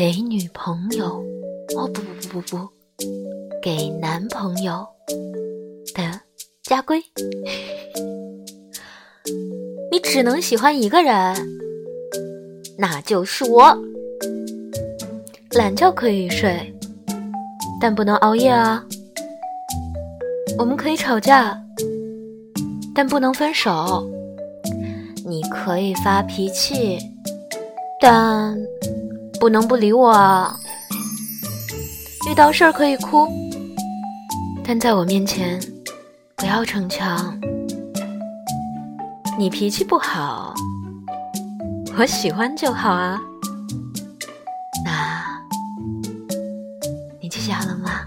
给女朋友，哦不不不不不，给男朋友的家规。你只能喜欢一个人，那就是我。懒觉可以睡，但不能熬夜啊。我们可以吵架，但不能分手。你可以发脾气，但不能不理我啊。遇到事儿可以哭，但在我面前不要逞强。你脾气不好，我喜欢就好啊。那，你记下了吗？